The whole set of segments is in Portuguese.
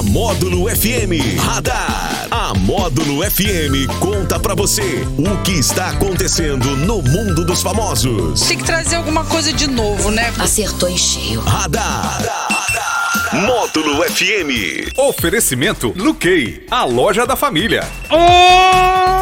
A Módulo FM Radar. A Módulo FM conta pra você o que está acontecendo no mundo dos famosos. Tem que trazer alguma coisa de novo, né? Acertou em cheio. Radar. Módulo FM. Oferecimento Luquei, a loja da família. Oh,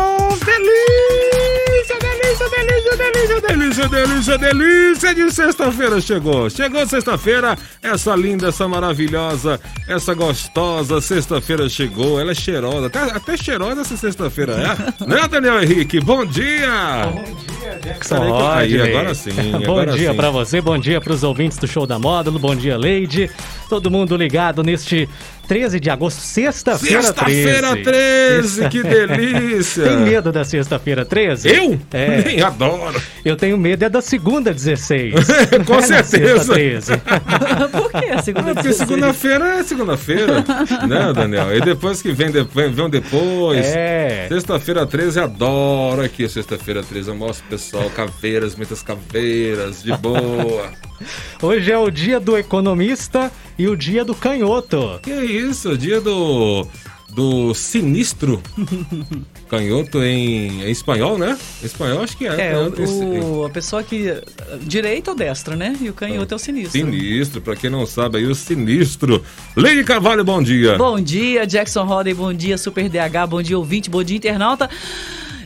delícia, delícia, delícia, delícia, delícia, de sexta-feira chegou. Chegou sexta-feira, essa linda, essa maravilhosa, essa gostosa sexta-feira chegou. Ela é cheirosa, até, até cheirosa essa sexta-feira é. né, Daniel Henrique? Bom dia! Bom dia, Jackson agora sim, bom agora dia sim. pra você, bom dia pros ouvintes do Show da Módulo, bom dia, Leide. Todo mundo ligado neste 13 de agosto, sexta-feira 13. Sexta-feira 13, que delícia! Tem medo da sexta-feira 13? Eu? É. Nem adoro. Eu tenho medo é da segunda 16. Com é certeza. sexta 13. Por que a segunda Ah, porque segunda-feira é segunda-feira, né, Daniel? E depois que vem, depois, vem depois. É. Sexta-feira 13, adoro aqui. Sexta-feira 13, eu mostro pessoal caveiras, muitas caveiras, de boa. Hoje é o dia do economista e o dia do canhoto. Que isso, dia do. Do sinistro. Canhoto em, em espanhol, né? Em espanhol acho que é. É, esse- o, a pessoa que. Direita ou destra, né? E o canhoto é o sinistro. Sinistro, pra quem não sabe aí, o sinistro. Leide Carvalho, bom dia. Bom dia, Jackson Roden, bom dia, Super DH, bom dia, ouvinte, bom dia, internauta.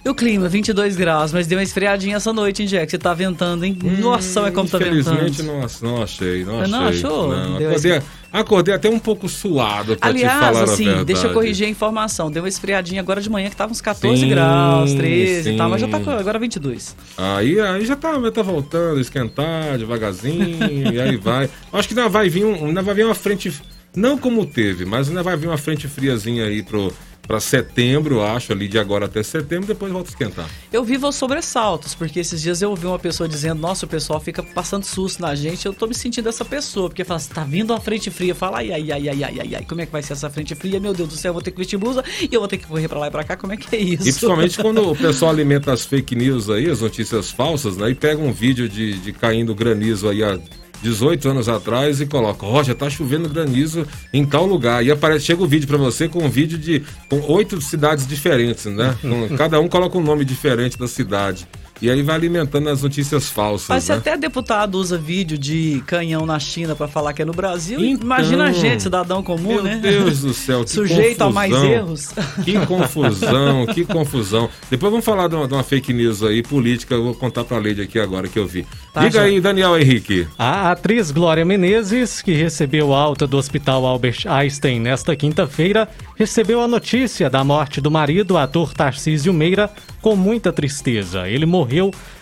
E o clima, 22 graus, mas deu uma esfriadinha essa noite, hein, Jack? Você tá ventando, hein? Nossa, é como tá ventando. Infelizmente não, não achei, não achei. não achou? Não, acordei, acordei até um pouco suado pra te Aliás, falar a assim, verdade. deixa eu corrigir a informação. Deu uma esfriadinha agora de manhã que tava uns 14 Sim, graus, 13 e tal, mas já tá sim. agora 22. Aí, aí já tá, já tá voltando, esquentar devagarzinho, e aí vai. Acho que ainda vai vir um, ainda vai vir uma frente, não como teve, mas ainda vai vir uma frente friazinha aí pro, pra setembro, acho, ali de agora até setembro, depois volta a esquentar. Eu vivo aos sobressaltos, porque esses dias eu ouvi uma pessoa dizendo, nossa, o pessoal fica passando susto na gente, eu tô me sentindo essa pessoa, porque fala assim, tá vindo uma frente fria, fala, ai, ai, ai, ai, ai, ai, ai, como é que vai ser essa frente fria? Meu Deus do céu, eu vou ter que vestir blusa e eu vou ter que correr pra lá e pra cá, como é que é isso? E principalmente quando o pessoal alimenta as fake news aí, as notícias falsas, né? E pega um vídeo de, de caindo granizo aí há 18 anos atrás e coloca, ó, já tá chovendo granizo em tal lugar. E aparece, chega o vídeo pra você com um vídeo de com oito cidades diferentes, né? Cada um coloca um nome diferente da cidade. E aí vai alimentando as notícias falsas, Mas se né? até deputado usa vídeo de canhão na China pra falar que é no Brasil, Então, imagina a gente, cidadão comum, Meu né? Deus do céu, que Sujeito a mais confusão. erros. Que confusão, que confusão. Depois vamos falar de uma, de uma fake news aí, política, eu vou contar pra Leide aqui agora que eu vi. Tá, Diga já. aí, Daniel Henrique. A atriz Glória Menezes, que recebeu alta do Hospital Albert Einstein nesta quinta-feira, recebeu a notícia da morte do marido, ator Tarcísio Meira, com muita tristeza. Ele morreu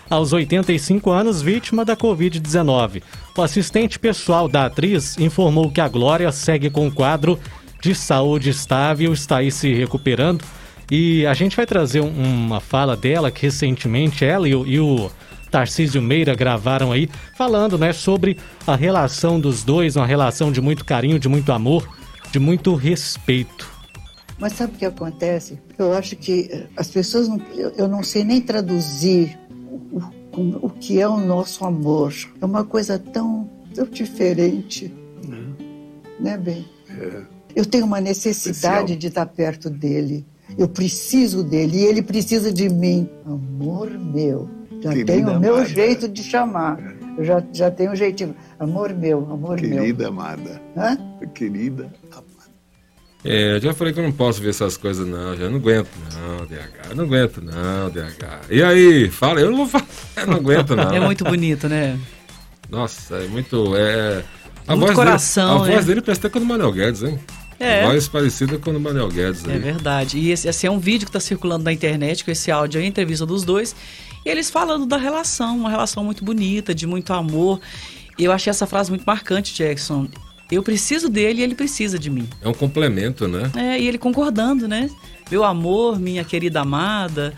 aos 85 anos, vítima da Covid-19. O assistente pessoal da atriz informou que a Glória segue com um quadro de saúde estável, está aí se recuperando. E a gente vai trazer um- uma fala dela que recentemente ela e o, e o Tarcísio Meira gravaram aí, falando né, sobre a relação dos dois, uma relação de muito carinho, de muito amor, de muito respeito. Mas sabe o que acontece? Eu acho que as pessoas não. Eu não sei nem traduzir o, o, o que é o nosso amor. É uma coisa tão, tão diferente. Né, bem? Eu tenho uma necessidade Especial. de estar perto dele. Eu preciso dele e ele precisa de mim. Amor meu. Já Querida tenho o meu amada. jeito de chamar. Eu já, já tenho um jeitinho. Amor meu, amor meu. Querida amada. Hã? Querida. É, eu já falei que eu não posso ver essas coisas, não. Já não aguento, não, DH. Eu não aguento, não, DH. E aí? Fala, eu não vou falar. Não aguento, não. É muito bonito, né? Nossa, é muito. É... A Muito voz coração, dele, A né? voz dele parece até com do Manuel Guedes, hein? É. Voz parecida com do Manuel Guedes. É Aí. verdade. E esse, esse é um vídeo que tá circulando na internet com esse áudio aí, a entrevista dos dois. E eles falando da relação, uma relação muito bonita, de muito amor. E eu achei essa frase muito marcante, Jackson. Eu preciso dele e ele precisa de mim. É um complemento, né? É, e ele concordando, né? Meu amor, minha querida amada.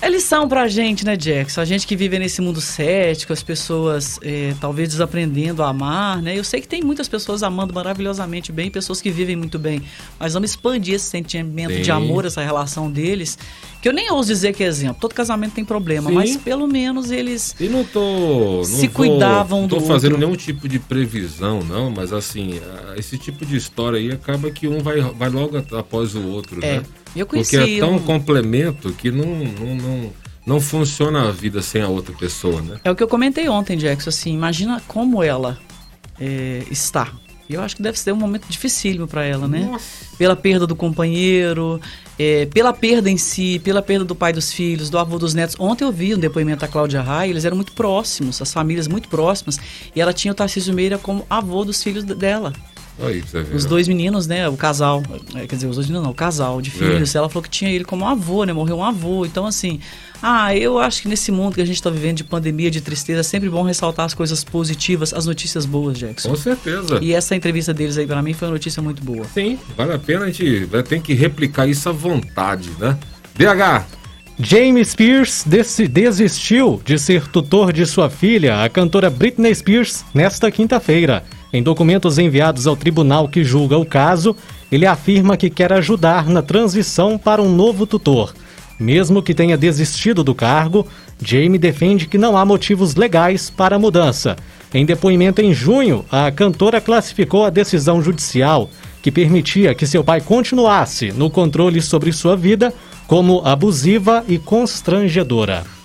É lição pra gente, né, Jackson? A gente que vive nesse mundo cético, as pessoas é, talvez desaprendendo a amar, né? Eu sei que tem muitas pessoas amando maravilhosamente bem, pessoas que vivem muito bem. Mas vamos expandir esse sentimento Sim. de amor, essa relação deles. Que eu nem ouso dizer que é exemplo. Todo casamento tem problema, Sim. mas pelo menos eles. E não tô. Não Se vou- cuidavam não tô do fazendo outro. nenhum tipo de previsão, não, mas assim, ah, esse tipo de história aí acaba que um vai, vai logo após o outro, É. né? Eu Porque conheci é tão um- complemento que não, não, não, não funciona a vida sem a outra pessoa, né? É o que eu comentei ontem, Jackson, assim, imagina como ela é, está. E eu acho que deve ser um momento dificílimo para ela, né? Pela perda do companheiro, é, pela perda em si, pela perda do pai dos filhos, do avô dos netos. Ontem eu vi um depoimento da Cláudia Raia, eles eram muito próximos, as famílias muito próximas, e ela tinha o Tarcísio Meira como avô dos filhos de- dela. Aí, você. Os dois meninos, né? O casal. é, Quer dizer, os dois meninos não, o casal de filhos. Ela falou que tinha ele como avô, né? Morreu um avô. Então, assim. Ah, eu acho que nesse mundo que a gente tá vivendo de pandemia, de tristeza, é sempre bom ressaltar as coisas positivas, as notícias boas, Jackson. Com certeza. E essa entrevista deles aí, pra mim, foi uma notícia muito boa. Sim, vale a pena a gente ter que replicar isso à vontade, né? DH, James Spears desi- desistiu de ser tutor de sua filha, a cantora Britney Spears, nesta quinta-feira. Em documentos enviados ao tribunal que julga o caso, ele afirma que quer ajudar na transição para um novo tutor. Mesmo que tenha desistido do cargo, Jamie defende que não há motivos legais para a mudança. Em depoimento em junho, a cantora classificou a decisão judicial que permitia que seu pai continuasse no controle sobre sua vida como abusiva e constrangedora.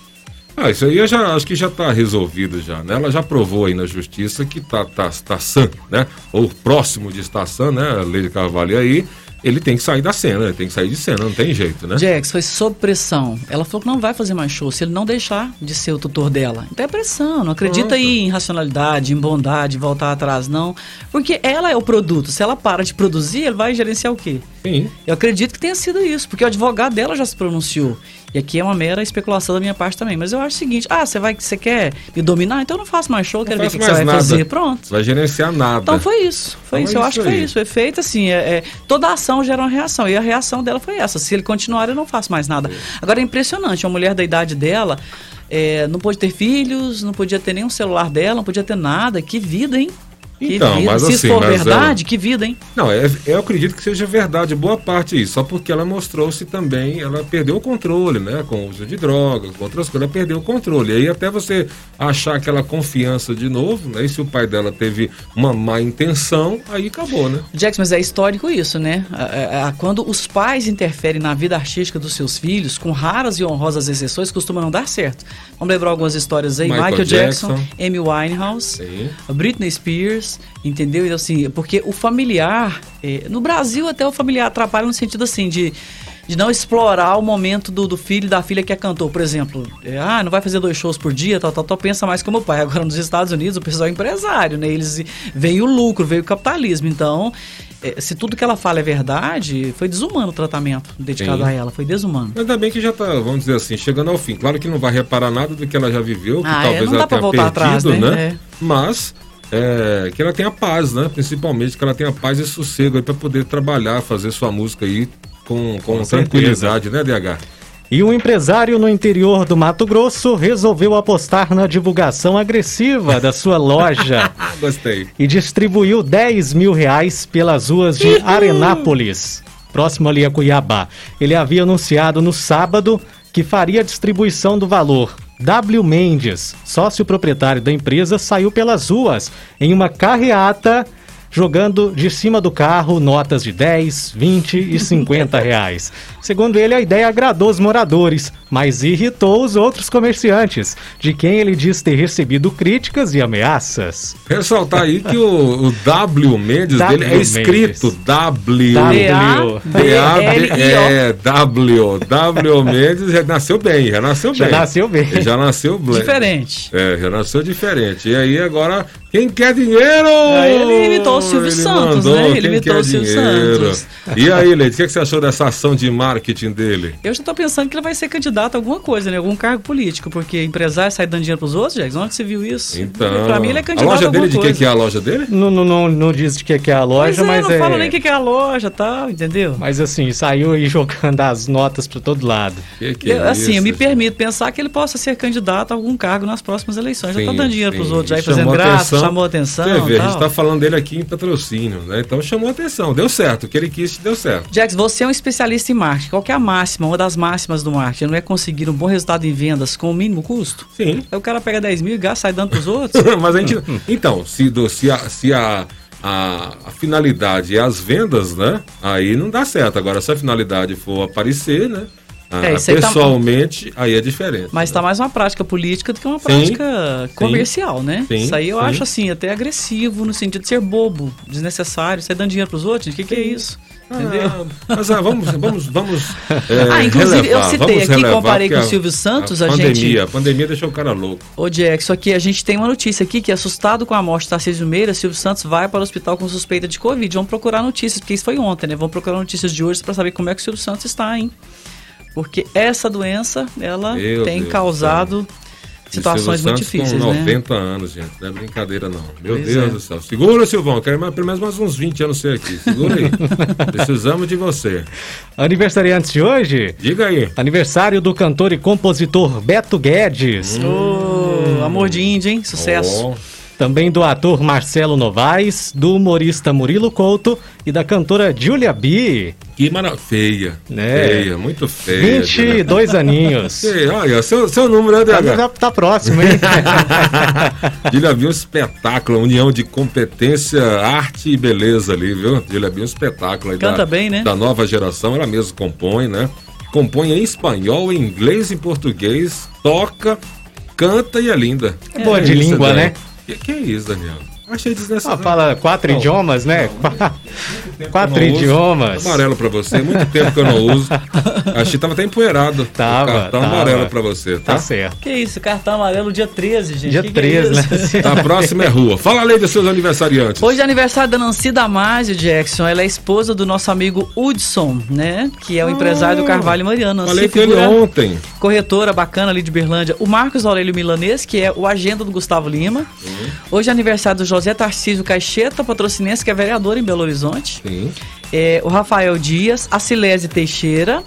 Ah, isso aí eu já acho que já está resolvido já, né? Ela já provou aí na justiça que tá, tá, tá sã, né? Ou próximo de estar sã, né? A Lady Carvalho aí, ele tem que sair da cena, ele tem que sair de cena, não tem jeito, né? Jax foi sob pressão. Ela falou que não vai fazer mais show se ele não deixar de ser o tutor dela. Então é pressão. Não acredita Pronto. aí em racionalidade, em bondade, voltar atrás, não. Porque ela é o produto. Se ela para de produzir, ele vai gerenciar o quê? Sim. Eu acredito que tenha sido isso, porque o advogado dela já se pronunciou. E aqui é uma mera especulação da minha parte também. Mas eu acho o seguinte: ah, você vai, você quer me dominar? Então eu não faço mais show, quero ver o que, que você vai nada. fazer. Pronto. Vai gerenciar nada. Então foi isso. Foi Então isso. é Eu isso acho que foi aí. isso. Foi feito assim. É, é, toda ação gera uma reação. E a reação dela foi essa. Se ele continuar, eu não faço mais nada. Agora é impressionante. Uma mulher da idade dela é, não pôde ter filhos, não podia ter nenhum celular dela, não podia ter nada. Que vida, hein? Então, mas Se assim, isso for mas verdade, que vida, hein? Não, é, eu acredito que seja verdade, boa parte isso, só porque ela mostrou-se também, ela perdeu o controle, né? Com o uso de drogas, com outras coisas, ela perdeu o controle. E aí até você achar aquela confiança de novo, né? E se o pai dela teve uma má intenção, aí acabou, né? Jackson, mas é histórico isso, né? Quando os pais interferem na vida artística dos seus filhos, com raras e honrosas exceções, costuma não dar certo. Vamos lembrar algumas histórias aí. Michael Michael, Jackson, Jackson. Amy Winehouse, Sim. Britney Spears, entendeu? Então, assim, porque o familiar, eh, no Brasil até o familiar atrapalha no sentido assim de de não explorar o momento do, do filho e da filha que é cantor, por exemplo. eh, ah, não vai fazer dois shows por dia, tal, tal, tal, pensa mais como o pai. Agora, nos Estados Unidos, o pessoal é empresário, né? Eles veio o lucro, veio o capitalismo. Então, eh, se tudo que ela fala é verdade, foi desumano o tratamento dedicado Sim. a ela, foi desumano. Mas ainda bem que já tá, vamos dizer assim, chegando ao fim. Claro que não vai reparar nada do que ela já viveu, que Ah, é, talvez não ela dá pra tenha voltar perdido, atrás, né? né? É. Mas é, que ela tenha paz, né? Principalmente que ela tenha paz e sossego para poder trabalhar, fazer sua música aí com, com, Com tranquilidade, né, DH? E um empresário no interior do Mato Grosso resolveu apostar na divulgação agressiva da sua loja gostei. e distribuiu 10 mil reais pelas ruas de Arenápolis, próximo ali a Cuiabá. Ele havia anunciado no sábado que faria a distribuição do valor. W. Mendes, sócio proprietário da empresa, saiu pelas ruas em uma carreata jogando de cima do carro notas de 10, 20 e 50 reais. Segundo ele, a ideia agradou os moradores, mas irritou os outros comerciantes, de quem ele diz ter recebido críticas e ameaças. Ressaltar aí que o, o W Mendes W dele é escrito Mendes. W. W. É, W. W Mendes já nasceu bem, já nasceu Já bem. nasceu bem. Já nasceu bem. Diferente. É, já nasceu diferente. E aí agora Quem quer dinheiro? Aí ele imitou o Silvio Ele Santos, mandou, né? Ele quem imitou quer o Silvio dinheiro? Santos. E aí, Leite, o que, que você achou dessa ação de marketing dele? Eu já tô pensando que ele vai ser candidato a alguma coisa, né? Algum cargo político, porque empresário sai dando dinheiro pros outros, Jackson. Onde você viu isso? Então. Pra mim ele é A candidato loja a alguma dele, de que, é a loja dele? Não, não, não, não diz de que que é a loja, é, mas não é. fala nem o que que é a loja e tal, entendeu? Mas assim, saiu aí jogando as notas pra todo lado. Que que Eu, é assim, eu me isso, permito pensar que ele possa ser candidato a algum cargo nas próximas eleições. já tá Sim, dando dinheiro pros sim. outros aí, fazendo graça. Chamou atenção. Você vê, a gente tá falando dele aqui em patrocínio, né? Então chamou atenção, deu certo. O que ele quis, deu certo. Jax, você é um especialista em marketing. Qual que é a máxima, uma das máximas do marketing? Não é conseguir um bom resultado em vendas com o mínimo custo? Sim. Aí o cara pega 10 mil e gasta, sai dando pros outros. Mas a gente. Então, se, do- se, a, se a, a, a finalidade é as vendas, né? Aí não dá certo. Agora, se a finalidade for aparecer, né? Ah, É, tá- pessoalmente, aí é diferente. Mas né? tá mais uma prática política do que uma Sim, prática comercial, né? sim, isso aí eu sim. acho assim, até agressivo, no sentido de ser bobo, desnecessário, sair dando dinheiro pros outros. O que, que é isso? Entendeu? Ah, mas ah, vamos, vamos, vamos. é, Ah, inclusive, eu relevar, citei vamos aqui, relevar, comparei com o a- Silvio Santos, a pandemia, gente- A pandemia deixou o cara louco. Ô, Jack, só que a gente tem uma notícia aqui que, assustado com a morte de Tarcísio Meira, Silvio Santos vai para o hospital com suspeita de Covid. Vamos procurar notícias, porque isso foi ontem, né? Vamos procurar notícias de hoje para saber como é que o Silvio Santos está, hein? Porque essa doença, ela Meu tem Deus do causado situações muito difíceis, com né? 90 anos, gente. Não é brincadeira, não. Meu Pois Deus é. do céu. Segura, Silvão. Quero mais, pelo menos mais uns 20 anos ser aqui. Segura aí. Precisamos de você. Aniversariantes de hoje? Diga aí. Aniversário do cantor e compositor Beto Guedes. Ô, amor de índio, hein? Sucesso. Ó, Também do ator Marcelo Novaes, do humorista Murilo Couto e da cantora Julia B. que maravilha. Feia. Né? Feia, muito feia. 22 aninhos. Ei, olha, seu, seu número é Já, DH. já tá próximo, hein? Dília viu um espetáculo, união de competência, arte e beleza ali, viu? Dília viu um espetáculo aí Canta da, bem, né? da nova geração, ela mesma compõe, né? Compõe em espanhol, em inglês e em português, toca, canta e é linda. É boa de língua, né? Que, que é isso, Daniel? Achei Ah, desnecessário. fala quatro Não. idiomas, né? quatro Eu não uso. idiomas. Amarelo pra você, muito tempo que eu não uso. Achei que tava até empoeirado. Tava, O cartão tava. amarelo pra você, tá? Tá certo. Que isso, cartão amarelo dia 13, gente. Dia Que que é 13, né? A próxima é rua. Fala além dos seus aniversariantes. Hoje é aniversário da Nancy Damasio Jackson. Ela é esposa do nosso amigo Hudson, né? Que é o empresário do Carvalho Mariano. Nancy Falei com ele ontem. corretora bacana ali de Berlândia. O Marcos Aurélio Milanês, que é o agenda do Gustavo Lima. Hoje é aniversário do José Tarcísio Caixeta, patrocinense, que é vereador em Belo Horizonte. Sim. É, o Rafael Dias, a Silese Teixeira,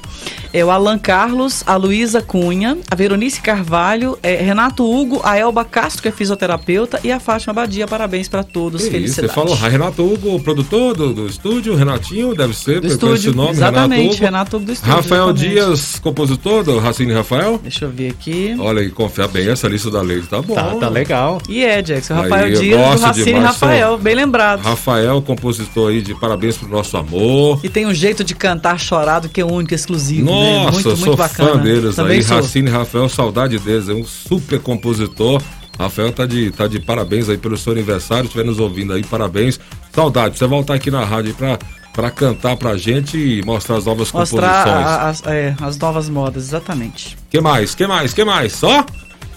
é, o Alan Carlos, a Luísa Cunha, a Veronice Carvalho, é, Renato Hugo, a Elba Castro, que é fisioterapeuta, e a Fátima Badia. Parabéns para todos. Que isso, Felicidade. você falou ah, Renato Hugo, produtor do, do estúdio, Renatinho, deve ser, Do estúdio, nome, exatamente, Renato Renato Hugo. Hugo do estúdio. Rafael exatamente. Dias, compositor do Racine Rafael. Deixa eu ver aqui. Olha aí, confia bem, essa lista da lei tá bom. Tá, tá legal. E é, Jackson, Aí, Rafael eu Dias do Racine demais, Rafael, bem lembrado. Rafael, compositor aí de Parabéns pro Nosso Amor. E tem um jeito de cantar chorado que é único, exclusivo, né? Nossa, Muito, eu muito sou bacana. fã deles Também aí. sou. Racine Rafael, saudade deles. É um super compositor. Rafael tá de, tá de parabéns aí pelo seu aniversário. Estiver nos ouvindo aí, parabéns. Saudade. Você voltar aqui na rádio aí pra, pra cantar pra gente e mostrar as novas Mostrar composições. é, as novas modas, exatamente. Que mais? Que mais? Que mais? Só?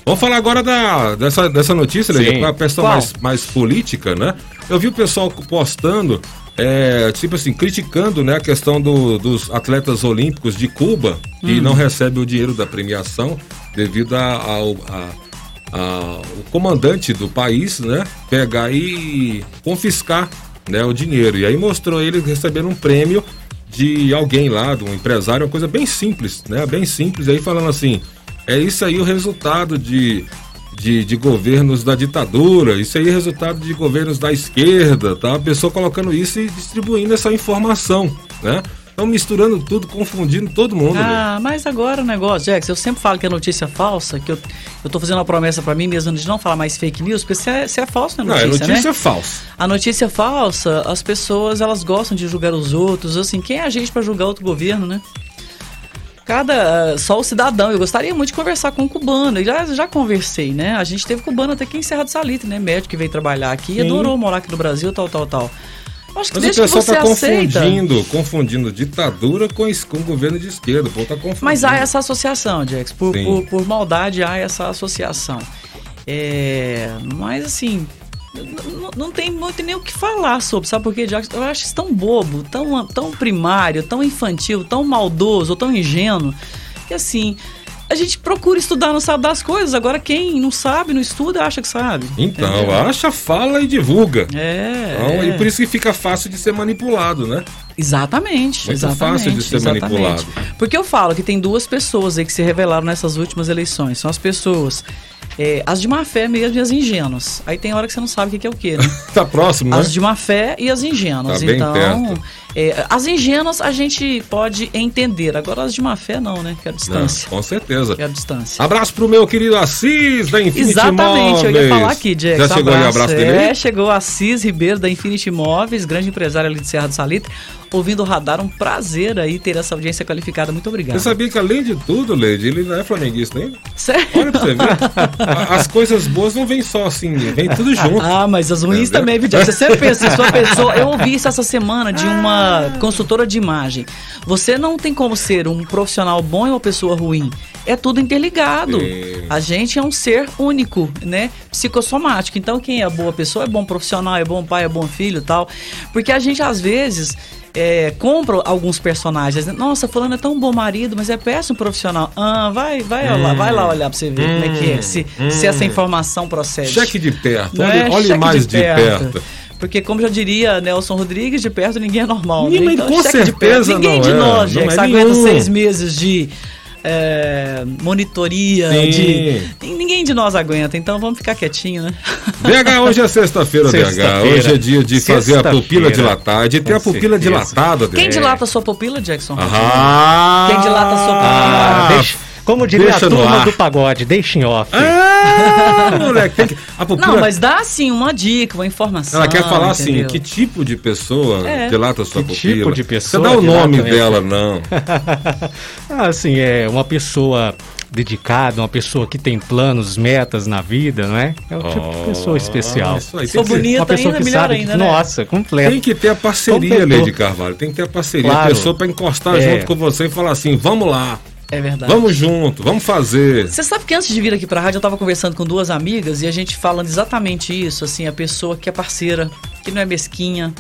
Vamos falar agora da, dessa, dessa notícia. Leandro, a questão mais, mais política, né? Eu vi o pessoal postando, é, tipo assim, criticando né, a questão do- dos atletas olímpicos de Cuba, que Hum. não recebem o dinheiro da premiação devido ao o comandante do país, né, pegar e confiscar né, o dinheiro. E aí mostrou eles recebendo um prêmio de alguém lá, de um empresário, uma coisa bem simples, né? Bem simples, aí falando assim, é isso aí o resultado de, de, de governos da ditadura, isso aí é resultado de governos da esquerda, tá? A pessoa colocando isso e distribuindo essa informação, né? Então misturando tudo, confundindo todo mundo. né? Ah, mas agora o negócio, Jax, eu sempre falo que é notícia falsa, que eu, eu tô fazendo uma promessa pra mim mesmo de não falar mais fake news, porque se é, se é falso não Não, é é notícia, notícia né? falsa. A notícia falsa, as pessoas, elas gostam de julgar os outros, assim, quem é a gente pra julgar outro governo, né? Cada, só o cidadão, eu gostaria muito de conversar com um cubano, eu já, já conversei, né? A gente teve cubano até aqui em Serra do Salitre, né? Médico que veio trabalhar aqui, Sim. adorou morar aqui no Brasil, tal, tal, tal. Acho que Mas o pessoal você tá aceita... confundindo, confundindo ditadura com, com governo de esquerda. O povo tá confundindo. Mas há essa associação, Jax. Por, por, por maldade há essa associação. É, mas assim, Não, tem muito nem o que falar sobre, sabe por quê, Jackson? Eu acho isso tão bobo, tão, tão primário, tão infantil, tão maldoso, tão ingênuo, que assim, a gente procura estudar, não sabe das coisas. Agora, quem não sabe, não estuda, acha que sabe. Então, Entendeu? acha, fala e divulga. É. Então, é. E por isso que fica fácil de ser manipulado, né? Exatamente, Muito exatamente. fácil de ser exatamente. manipulado. Porque eu falo que tem duas pessoas aí que se revelaram nessas últimas eleições. São as pessoas, é, as de má fé mesmo e as ingênuas. Aí tem hora que você não sabe o que é o que, né? Tá próximo, né? As de má fé e as ingênuas. Tá então. É, as ingênuas a gente pode entender. Agora as de má fé não, né? Quero Não, distância. com certeza. Quero distância. Abraço pro meu querido Assis da Infinity Exatamente, eu ia Móveis. falar aqui, Jack. Já chegou aí o abraço dele? É, chegou Assis Ribeiro da Infinity Móveis, grande empresário ali de Serra do Salitre, ouvindo o radar. Um prazer aí ter essa audiência qualificada. Muito obrigado. Você sabia que além de tudo, Leide, ele não é flamenguista ainda? Sério? Olha pra você ver. As coisas boas não vêm só assim, vem tudo junto. Ah, mas as ruins Entendeu? também, Jack? Você sempre pensa sua pessoa. Eu ouvi isso essa semana de uma consultora de imagem. Você não tem como ser um profissional bom e uma pessoa ruim. É tudo interligado. A gente é um ser único, né? Psicossomático. Então, quem é boa pessoa é bom profissional, é bom pai, é bom filho tal. Porque a gente, às vezes. é, compra alguns personagens. Nossa, fulano é tão bom marido, mas é péssimo profissional. Ah, vai, vai, lá, vai lá olhar pra você ver como é que é. Se, se essa informação procede. Cheque de perto. Olha, é? olhe Cheque mais de perto. Porque, como já diria Nelson Rodrigues, de perto ninguém é normal. né? Ninguém- com cheque de perto. certeza Ninguém não de é, nós, não Jax, é aguenta nenhum. seis meses de é, monitoria. Sim. De, ninguém de nós aguenta, então vamos ficar quietinho, né? BH, hoje é sexta-feira, BH. Sexta-feira. Hoje é dia de fazer a pupila dilatar, de ter Com a pupila certeza. dilatada. Quem BH. dilata a sua pupila, Jackson? Ah, Quem dilata a sua pupila? Ah, Deixa- como diria deixa a turma do pagode, deixa em off. Ah, moleque, tem que, a pupila, Não, mas dá assim uma dica, uma informação. ela quer falar assim, entendeu? que tipo de pessoa É. dilata a sua Que pupila. tipo de pessoa Você dá o nome dela, não. Ah, assim, é uma pessoa dedicada, uma pessoa que tem planos, metas na vida, não é? É o tipo de pessoa especial. Isso aí, que- bonita uma pessoa ainda, que melhor sabe ainda, que, né? nossa, completo. Tem que ter a parceria, Completou. Lady Carvalho. Tem que ter a parceria. Claro. A pessoa pra encostar É. junto com você e falar assim: vamos lá, É verdade. vamos junto, vamos fazer. Você sabe que antes de vir aqui pra rádio eu tava conversando com duas amigas e a gente falando exatamente isso, assim, a pessoa que é parceira, que não é mesquinha,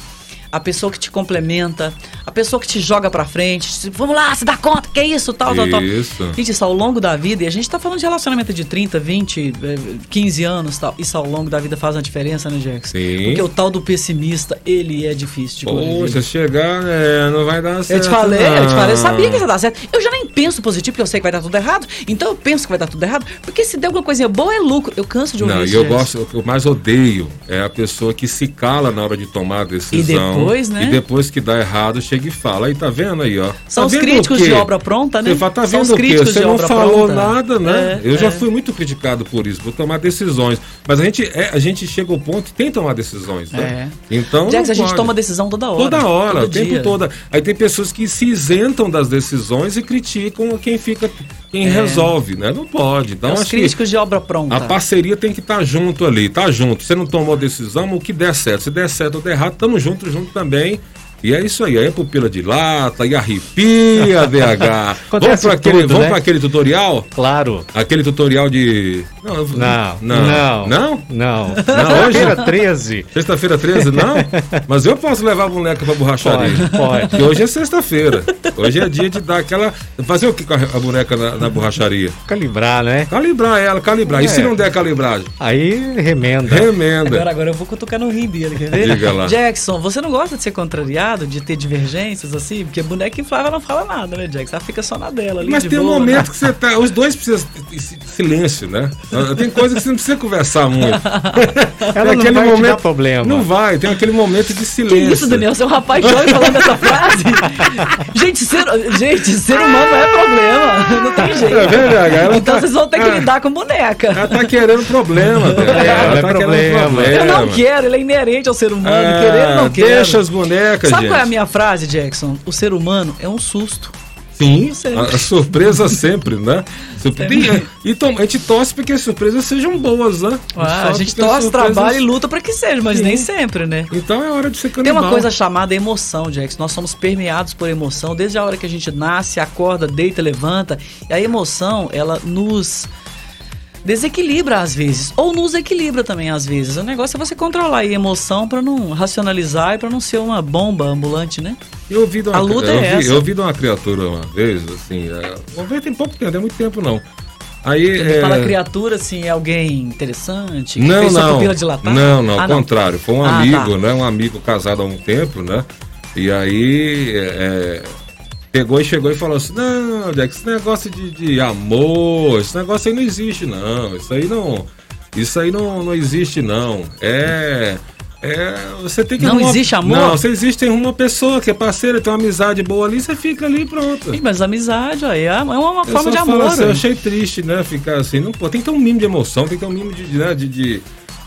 a pessoa que te complementa, a pessoa que te joga pra frente, te- vamos lá, se dá conta, que é isso, tal, tal, tal. Isso. Gente, isso ao longo da vida, e a gente tá falando de relacionamento de 30, 20, eh, 15 anos tal. Isso ao longo da vida faz uma diferença, né, Jackson? Sim. Porque o tal do pessimista, ele é difícil de. Poxa, chegar, é, não vai dar certo. Eu te falei, eu te falei, eu sabia que não. ia dar certo. Eu já nem penso positivo, porque eu sei que vai dar tudo errado. Então eu penso que vai dar tudo errado. Porque se der alguma coisinha boa, é lucro. Eu canso de ouvir Não, isso. e eu gosto, o que eu mais odeio é a pessoa que se cala na hora de tomar a decisão. E depois, né? E depois que dá errado, chega e fala. Aí tá vendo aí, ó. São Tá os críticos de obra pronta, né? Você fala, tá São vendo os o quê? críticos Você não falou pronta. nada, né? É, eu já é. fui muito criticado por isso, por tomar decisões. Mas a gente, é, a gente chega ao ponto e tem que tomar decisões, né? Então. Jax, a gente toma decisão toda hora. Toda hora, o tempo todo. Aí tem pessoas que se isentam das decisões e criticam quem fica, quem resolve, né? Não pode. Então, É os críticos de obra pronta. a parceria tem que estar junto ali, tá junto. Você não tomou decisão, o que der certo. Se der certo ou der errado, tamo junto, junto também. E é isso aí, aí a pupila de lata, e arrepia, BH. vamos para aquele, tudo, vamos né? pra aquele tutorial? Claro. Aquele tutorial de. Não, eu- Não, não. não. Não? Não. Não, hoje? Sexta-feira 13. Sexta-feira 13, não? Mas eu posso levar a boneca pra borracharia. Pode, pode. Porque hoje é sexta-feira. Hoje é dia de dar aquela. Fazer o que com a boneca na, na borracharia? Calibrar, né? Calibrar ela, calibrar. E se É. não der calibragem? Aí remenda. Remenda. Agora, agora eu vou cutucar no rim dele, quer ver? Diga lá. Jackson, você não gosta de ser contrariado, de ter divergências assim? Porque boneca inflável não fala nada, né, Jackson? Ela fica só na dela ali Mas de tem um boa, momento né? que você tá. Os dois precisam silêncio, né? Tem coisa que você não precisa conversar muito. Ela não vai te dar problema. Não vai, tem aquele momento de Que silêncio. isso, Daniel? Você é um rapaz jovem falando essa frase? gente, ser, gente, ser humano é problema. Não tem jeito. É verdade, ela então tá- vocês vão ter que Ah. lidar com boneca. Ela tá querendo problema, velho. Ela é tá problema. querendo Eu não quero, ele é inerente ao ser humano. Ah, querer, não quero. Deixa as bonecas, Sabe qual é a minha frase, Jackson? O ser humano é um susto. Sim, Sempre. a, surpresa sempre, né? Surpre- Sempre. E tom- a gente torce para que as surpresas sejam boas, né? Ah, a gente torce, surpresas- trabalha e luta pra que seja, mas Sim. nem sempre, né? Então é hora de ser Tem canibal. uma coisa chamada emoção, Jackson. Nós somos permeados por emoção desde a hora que a gente nasce, acorda, deita, levanta. E a emoção, ela nos desequilibra às vezes, ou nos equilibra também às vezes. O negócio é você controlar a emoção pra não racionalizar e pra não ser uma bomba ambulante, né? Eu ouvi uma, A luta eu é essa. eu ouvi de uma criatura uma vez, assim, é, uma vez tem pouco tempo, não é muito tempo não. Aí, Ele é, fala criatura assim, é alguém interessante, que Não, fez sua não. pupila dilatar. Não, não, Ah, ao contrário. Foi um Ah, amigo, tá. né? Um amigo casado há um tempo, né? E aí é, pegou e chegou e falou assim: Não, Jack, esse negócio de, de amor, esse negócio aí não existe, não. Isso aí não. Isso aí não, não existe, não. É. É, você tem que Não arrumar- existe amor? Não, você existe uma pessoa que é parceira, tem uma amizade boa ali, você fica ali e pronto. Ih, Mas amizade, aí é uma uma Eu forma de amor. assim, eu né? achei triste, né? Ficar assim. Não, pô, tem que ter um mínimo de emoção, tem que ter um mínimo de, né, de, de,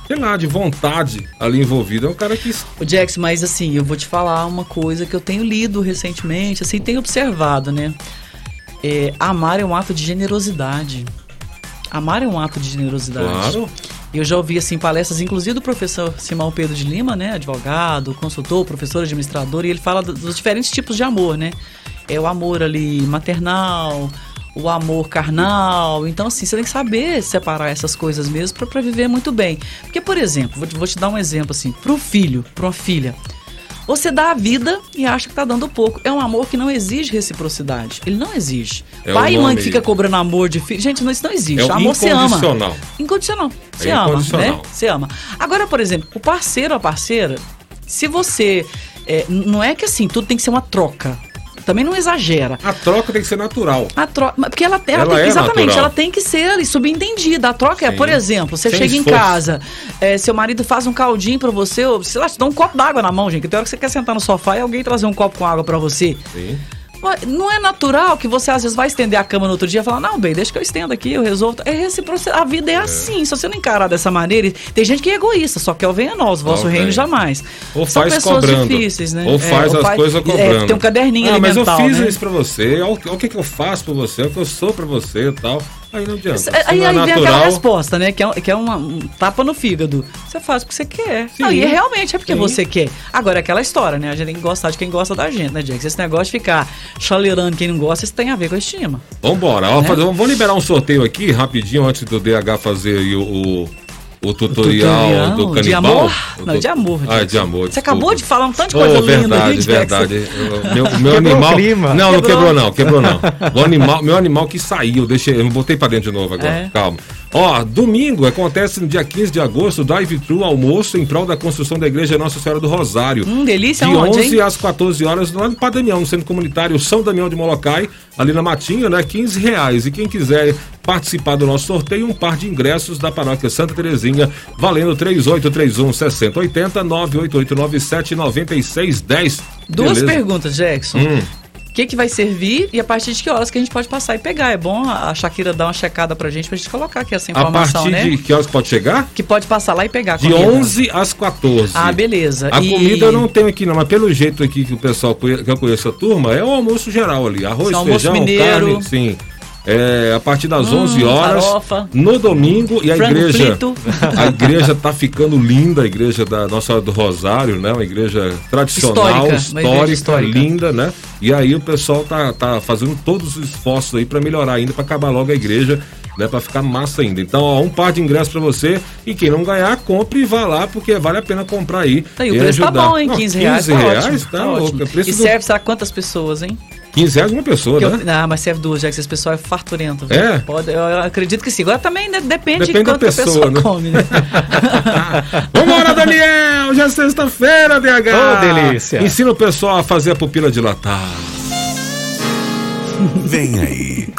sei lá, de vontade ali envolvido. É um cara que. O Jax, mas assim, eu vou te falar uma coisa que eu tenho lido recentemente, assim, tenho observado, né? É, amar é um ato de generosidade. Amar é um ato de generosidade. Claro. Eu já ouvi assim palestras, inclusive do professor Simão Pedro de Lima, né, advogado, consultor, professor, administrador, e ele fala do- dos diferentes tipos de amor, né? É o amor ali maternal, o amor carnal. Então assim, você tem que saber separar essas coisas mesmo pra pra viver muito bem. Porque por exemplo, vou te, vou te dar um exemplo assim, pro filho, pra uma filha, você dá a vida e acha que tá dando pouco. É um amor que não exige reciprocidade. Ele não exige. É Pai e mãe que fica cobrando amor de filho. Gente, não, isso não existe. É amor se ama. incondicional. Incondicional. Você É ama, né? Você ama. Agora, por exemplo, o parceiro, a parceira, se você. é, não é que assim, tudo tem que ser uma troca. Também não exagera. A troca tem que ser natural. A troca, porque ela, ela Ela tem, é exatamente, natural. ela tem que ser subentendida. A troca é, Sim. por exemplo, você Sem chega em esforço. casa, é, seu marido faz um caldinho pra você, ou sei lá, te dá um copo d'água na mão, gente. Que tem hora que você quer sentar no sofá e alguém trazer um copo com água pra você. Sim. Não é natural que você às vezes vai estender a cama no outro dia e falar, não, bem, deixa que eu estendo aqui, eu resolvo. É reciprocidade. A vida é, assim. Se você não encarar dessa maneira. Tem gente que é egoísta, só quer o venenoso, vosso Ó, reino velho. jamais. Ou São faz pessoas cobrando. difíceis, né? Ou É, faz as coisas cobrando. É, tem um caderninho ah, ali mas eu fiz né? isso pra você. Olha, o- o que, que eu faço pra você, olha o que eu sou pra você e tal. Aí não adianta. Aí, não é aí vem aquela natural. resposta, né? Que é, um- que é uma, um tapa no fígado. Você faz o que você quer. Sim. Não, e realmente é porque Sim. você quer. Agora, é aquela história, né? A gente tem que gostar de quem gosta da gente, né, Jack? Esse negócio de ficar chaleirando quem não gosta, isso tem a ver com a estima. Vambora. Né? Ó, fazer- vamos liberar um sorteio aqui rapidinho antes do DH fazer aí o, o, o tutorial, do canibal. De amor? Não, de amor. Ah, de amor. Você desculpa. acabou de falar um tanto de coisa Oh, linda verdade, ali, Jack. verdade. O Meu, meu animal. clima. Não, não Quebrou. quebrou, não, quebrou não. O animal, meu animal que saiu, deixei, eu botei pra dentro de novo agora. É. Calma. Ó, domingo acontece no dia 15 de agosto o Drive Thru almoço em prol da construção da igreja Nossa Senhora do Rosário. Hum, delícia, De onde, 11 hein? às 14 horas lá no Padre Damião, no Centro Comunitário São Damião de Molokai, ali na Matinha, né? 15 reais. E quem quiser participar do nosso sorteio, um par de ingressos da Paróquia Santa Terezinha, valendo 3831 6080 98897 9610. Duas Beleza? perguntas, Jackson. Hum. O que, que vai servir e a partir de que horas que a gente pode passar e pegar? É bom a a Shakira dar uma checada pra gente, pra gente colocar aqui essa A informação, partir né? de que horas pode chegar? Que pode passar lá e pegar a De comida. 11 às 14. Ah, beleza. A E- comida eu não tenho aqui não, mas pelo jeito aqui que o pessoal que eu conheço a turma, é o almoço geral ali. Arroz, Esse almoço feijão, mineiro. carne, sim. É, a partir das Hum, 11 horas, farofa. no domingo, e a Frango igreja. frito. A igreja tá ficando linda, a igreja da Nossa Senhora do Rosário, né? Uma igreja tradicional, Histórica, histórica, igreja histórica. linda, né? E aí o pessoal tá, tá fazendo todos os esforços aí para melhorar ainda, para acabar logo a igreja, né? Para ficar massa ainda. Então, ó, um par de ingressos para você e quem não ganhar, compre e vá lá, porque vale a pena comprar aí. O e preço tá ajudar. bom, hein? Não, 15 reais. 15 tá reais, ótimo, tá, tá louco. ótimo. É preço E do- serve, sabe quantas pessoas, hein? 15 reais uma pessoa, Que né? eu- ah, mas serve duas, já que esse pessoal é farturento. É? Pode, eu, acredito que sim. Agora também né, depende, Depende de da quanto a pessoa, pessoa né? come, né? Vambora, Daniel! Já é sexta-feira, DH! Ô, delícia. Ensina o pessoal a fazer a pupila dilatar. Vem aí.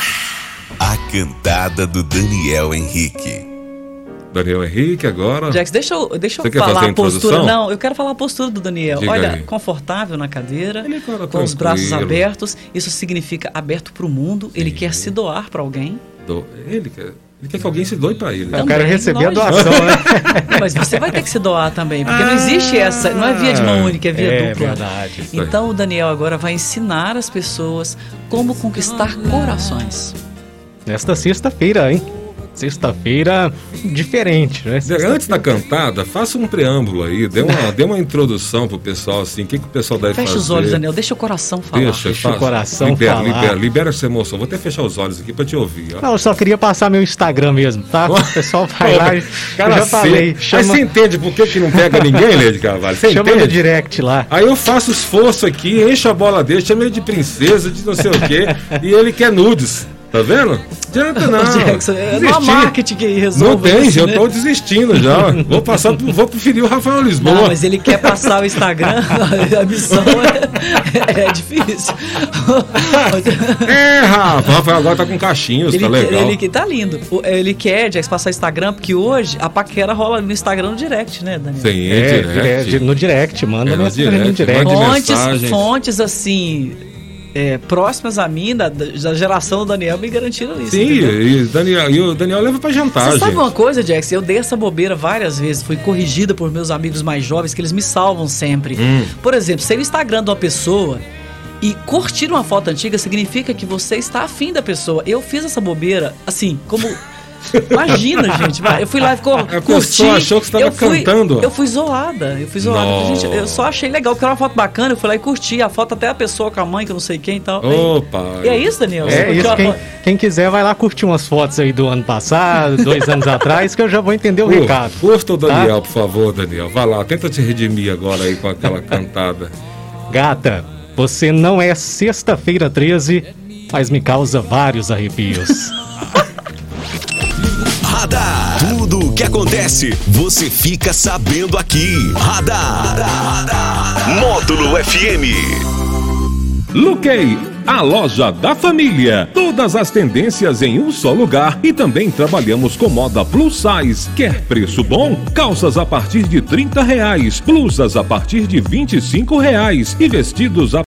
A cantada do Daniel Henrique. Daniel Henrique agora. Jax, deixa eu, deixa eu falar a a postura. Não, eu quero falar a postura do Daniel. Diga Olha, aí. confortável na cadeira, Ele é cara com os braços tranquilo. abertos. Isso significa aberto para o mundo. Ele quer se doar para alguém. Do- Ele quer, ele quer que alguém se doe pra ele. Eu quero receber a lógico. doação, né? Mas você vai ter que se doar também, porque não existe essa, não é via de mão única, é via É dupla. verdade. Então o Daniel agora vai ensinar as pessoas como conquistar corações. Nesta sexta-feira, hein? Sexta-feira diferente, né? Antes da cantada, faça um preâmbulo aí, dê uma, dê uma introdução pro pessoal, assim, o que, que o pessoal deve Fecha fazer. os olhos, Daniel. Deixa o coração falar. Deixa, Deixa o faz- coração libera, falar. Libera, libera essa emoção. Vou até fechar os olhos aqui pra te ouvir. Ó. Não, eu só queria passar meu Instagram mesmo, tá? O pessoal vai lá e Cara, eu já falei. Chama, Mas você entende por que, que não pega ninguém, Lê de Carvalho? Você chama no entende? direct lá. Aí eu faço esforço aqui, encho a bola dele, chamo ele de princesa, de não sei o quê, e ele quer nudes. Tá vendo? Adianta não. Jackson, é não marketing que resolva Não tem, isso, eu né? tô desistindo já. Vou passar, pro- vou preferir o Rafael Lisboa. Não, mas ele quer passar o Instagram, a missão é, é difícil. É, Rafa, o Rafael agora tá com cachinhos, Ele, tá legal. ele que tá lindo. O- Ele quer, Jax, passar Instagram, porque hoje a paquera rola no Instagram no direct, né, Daniel? Sim, É, direct. é, no direct, manda É, no mensagem no direct, direct. Fontes, fontes assim, é, próximas a mim, da, da geração do Daniel, me garantiram isso. Sim, entendeu? e, Daniel, e o Daniel leva pra jantar, Você sabe gente. uma coisa, Jax? Eu dei essa bobeira várias vezes, fui corrigida por meus amigos mais jovens, que eles me salvam sempre. Hum. Por exemplo, ser o Instagram de uma pessoa e curtir uma foto antiga significa que você está afim da pessoa. Eu fiz essa bobeira, assim, como. Imagina, gente. Eu fui lá e ficou. A curti. pessoa achou que você tava eu fui, cantando. Eu fui zoada. Eu fui zoada. Nossa. Gente, eu só achei legal, porque era uma foto bacana. Eu fui lá e curti a foto até a pessoa com a mãe, que eu não sei quem e tal. Opa. E é isso, Daniel? É isso, quem, quem quiser vai lá curtir umas fotos aí do ano passado, dois anos atrás, que eu já vou entender o Pô, recado. Curta o Tá? Daniel, por favor, Daniel. Vai lá, tenta te redimir agora aí com aquela cantada. Gata, você não é sexta-feira 13, mas me causa vários arrepios. Radar. Tudo o que acontece, você fica sabendo aqui. Radar. Módulo FM. Luquei, a loja da família. Todas as tendências em um só lugar e também trabalhamos com moda plus size. Quer preço bom? Calças a partir de 30 reais, blusas a partir de 25 reais e vestidos a